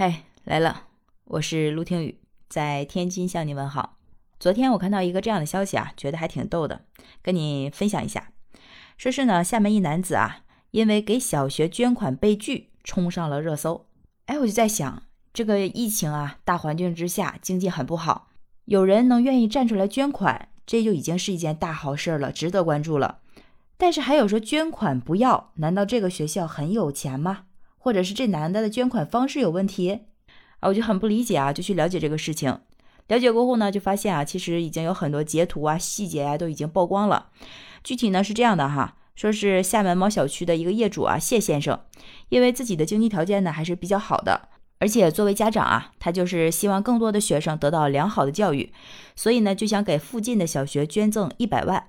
嗨，来了，我是陆听雨，在天津向你问好。昨天我看到一个这样的消息啊，觉得还挺逗的，跟你分享一下。说是呢，厦门一男子啊，因为给小学捐款被拒，冲上了热搜。哎，我就在想，这个疫情啊，大环境之下，经济很不好，有人能愿意站出来捐款，这就已经是一件大好事了，值得关注了。但是还有说捐款不要，难道这个学校很有钱吗？或者是这男的的捐款方式有问题啊？我就很不理解啊，就去了解这个事情。了解过后呢，就发现啊，其实已经有很多截图啊、细节啊都已经曝光了。具体呢是这样的哈，说是厦门某小区的一个业主啊，谢先生，因为自己的经济条件呢还是比较好的，而且作为家长啊，他就是希望更多的学生得到良好的教育，所以呢就想给附近的小学捐赠一百万。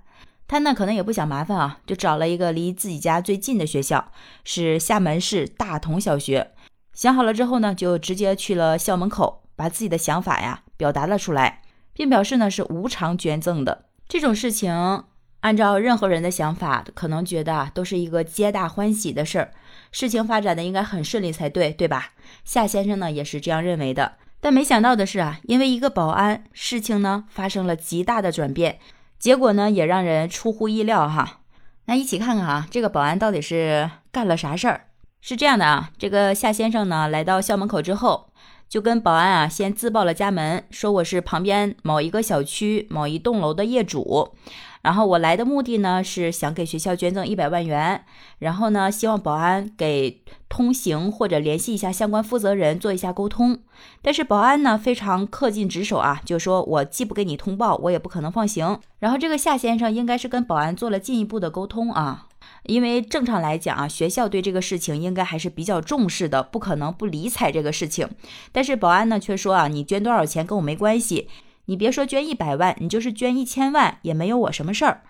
他呢可能也不想麻烦啊，就找了一个离自己家最近的学校，是厦门市大同小学。想好了之后呢，就直接去了校门口，把自己的想法呀表达了出来，并表示呢是无偿捐赠的。这种事情，按照任何人的想法，可能觉得啊都是一个皆大欢喜的事儿，事情发展的应该很顺利才对，对吧？夏先生呢也是这样认为的。但没想到的是啊，因为一个保安，事情呢发生了极大的转变。结果呢，也让人出乎意料哈。那一起看看啊，这个保安到底是干了啥事儿？是这样的啊，这个夏先生呢，来到校门口之后，就跟保安啊先自报了家门，说我是旁边某一个小区某一栋楼的业主。然后我来的目的呢，是想给学校捐赠一百万元。然后呢，希望保安给通行或者联系一下相关负责人，做一下沟通。但是保安呢，非常恪尽职守啊，就说我既不给你通报，我也不可能放行。然后这个夏先生应该是跟保安做了进一步的沟通啊，因为正常来讲啊，学校对这个事情应该还是比较重视的，不可能不理睬这个事情。但是保安呢，却说啊，你捐多少钱跟我没关系。你别说捐一百万，你就是捐一千万也没有我什么事儿。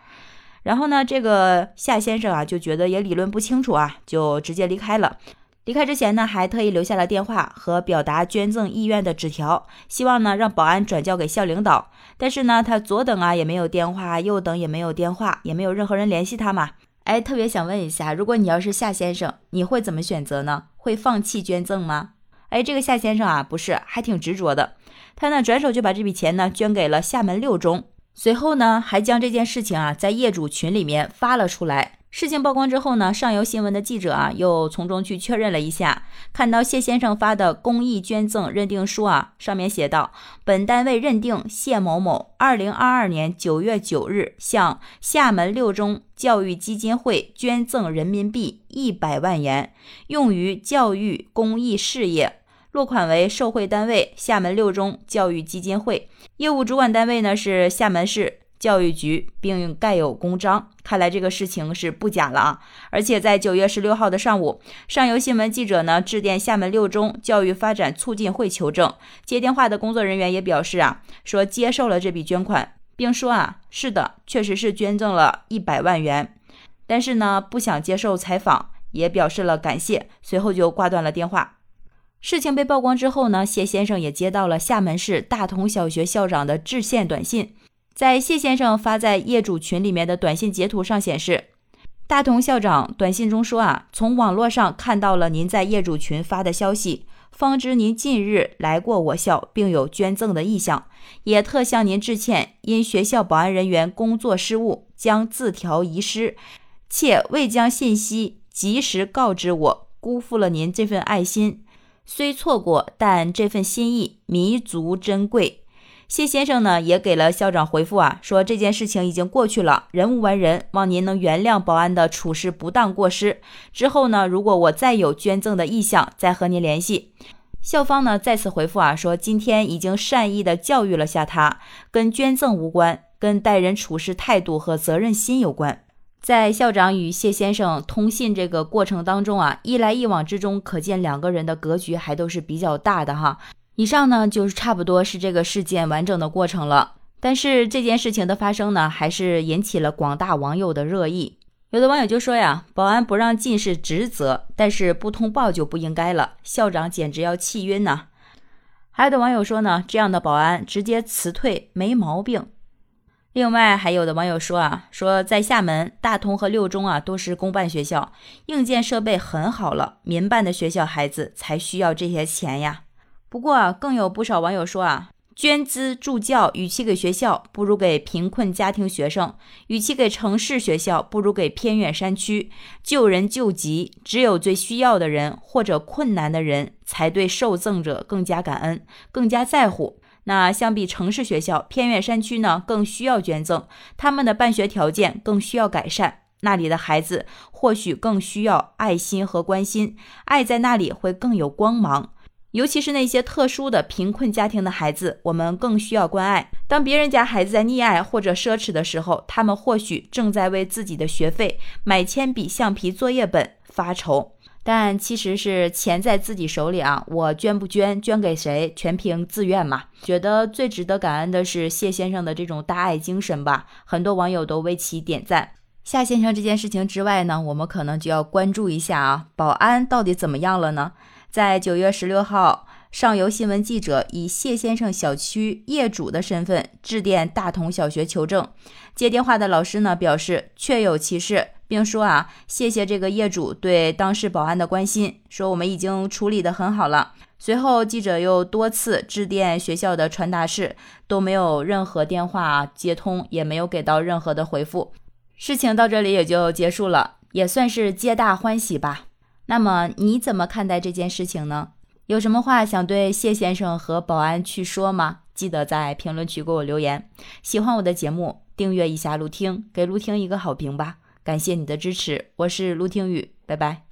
然后呢，这个夏先生啊就觉得也理论不清楚啊，就直接离开了。离开之前呢，还特意留下了电话和表达捐赠意愿的纸条，希望呢让保安转交给校领导。但是呢，他左等啊也没有电话，右等也没有电话，也没有任何人联系他嘛。哎，特别想问一下，如果你要是夏先生，你会怎么选择呢？会放弃捐赠吗？哎，这个夏先生啊，不是，还挺执着的。他呢，转手就把这笔钱呢捐给了厦门六中，随后呢，还将这件事情啊在业主群里面发了出来。事情曝光之后呢，上游新闻的记者啊又从中去确认了一下，看到谢先生发的公益捐赠认定书啊，上面写道：本单位认定谢某某二零二二年九月九日向厦门六中教育基金会捐赠人民币一百万元，用于教育公益事业。落款为受贿单位厦门六中教育基金会，业务主管单位呢是厦门市教育局，并盖有公章。看来这个事情是不假了啊！而且在九月十六号的上午，上游新闻记者呢致电厦门六中教育发展促进会求证，接电话的工作人员也表示啊，说接受了这笔捐款，并说啊，是的，确实是捐赠了一百万元，但是呢不想接受采访，也表示了感谢，随后就挂断了电话。事情被曝光之后呢，谢先生也接到了厦门市大同小学校长的致歉短信。在谢先生发在业主群里面的短信截图上显示，大同校长短信中说啊，从网络上看到了您在业主群发的消息，方知您近日来过我校，并有捐赠的意向，也特向您致歉。因学校保安人员工作失误，将字条遗失，且未将信息及时告知我，辜负了您这份爱心。虽错过，但这份心意弥足珍贵。谢先生呢，也给了校长回复啊，说这件事情已经过去了，人无完人，望您能原谅保安的处事不当过失。之后呢，如果我再有捐赠的意向，再和您联系。校方呢再次回复啊，说今天已经善意的教育了下他，跟捐赠无关，跟待人处事态度和责任心有关。在校长与谢先生通信这个过程当中啊，一来一往之中，可见两个人的格局还都是比较大的哈。以上呢，就是差不多是这个事件完整的过程了。但是这件事情的发生呢，还是引起了广大网友的热议。有的网友就说呀，保安不让进是职责，但是不通报就不应该了。校长简直要气晕呐！还有的网友说呢，这样的保安直接辞退没毛病。另外还有的网友说啊，说在厦门大同和六中啊都是公办学校，硬件设备很好了，民办的学校孩子才需要这些钱呀。不过啊，更有不少网友说啊。捐资助教，与其给学校，不如给贫困家庭学生；与其给城市学校，不如给偏远山区。救人救急，只有最需要的人或者困难的人，才对受赠者更加感恩，更加在乎。那相比城市学校，偏远山区呢，更需要捐赠，他们的办学条件更需要改善，那里的孩子或许更需要爱心和关心，爱在那里会更有光芒。尤其是那些特殊的贫困家庭的孩子，我们更需要关爱。当别人家孩子在溺爱或者奢侈的时候，他们或许正在为自己的学费、买铅笔、橡皮、作业本发愁，但其实是钱在自己手里啊！我捐不捐，捐给谁，全凭自愿嘛。觉得最值得感恩的是谢先生的这种大爱精神吧，很多网友都为其点赞。夏先生这件事情之外呢，我们可能就要关注一下啊，保安到底怎么样了呢？在九月十六号，上游新闻记者以谢先生小区业主的身份致电大同小学求证。接电话的老师呢表示确有其事，并说啊谢谢这个业主对当事保安的关心，说我们已经处理得很好了。随后记者又多次致电学校的传达室，都没有任何电话接通，也没有给到任何的回复。事情到这里也就结束了，也算是皆大欢喜吧。那么你怎么看待这件事情呢？有什么话想对谢先生和保安去说吗？记得在评论区给我留言。喜欢我的节目，订阅一下陆听，给陆听一个好评吧。感谢你的支持，我是陆听雨，拜拜。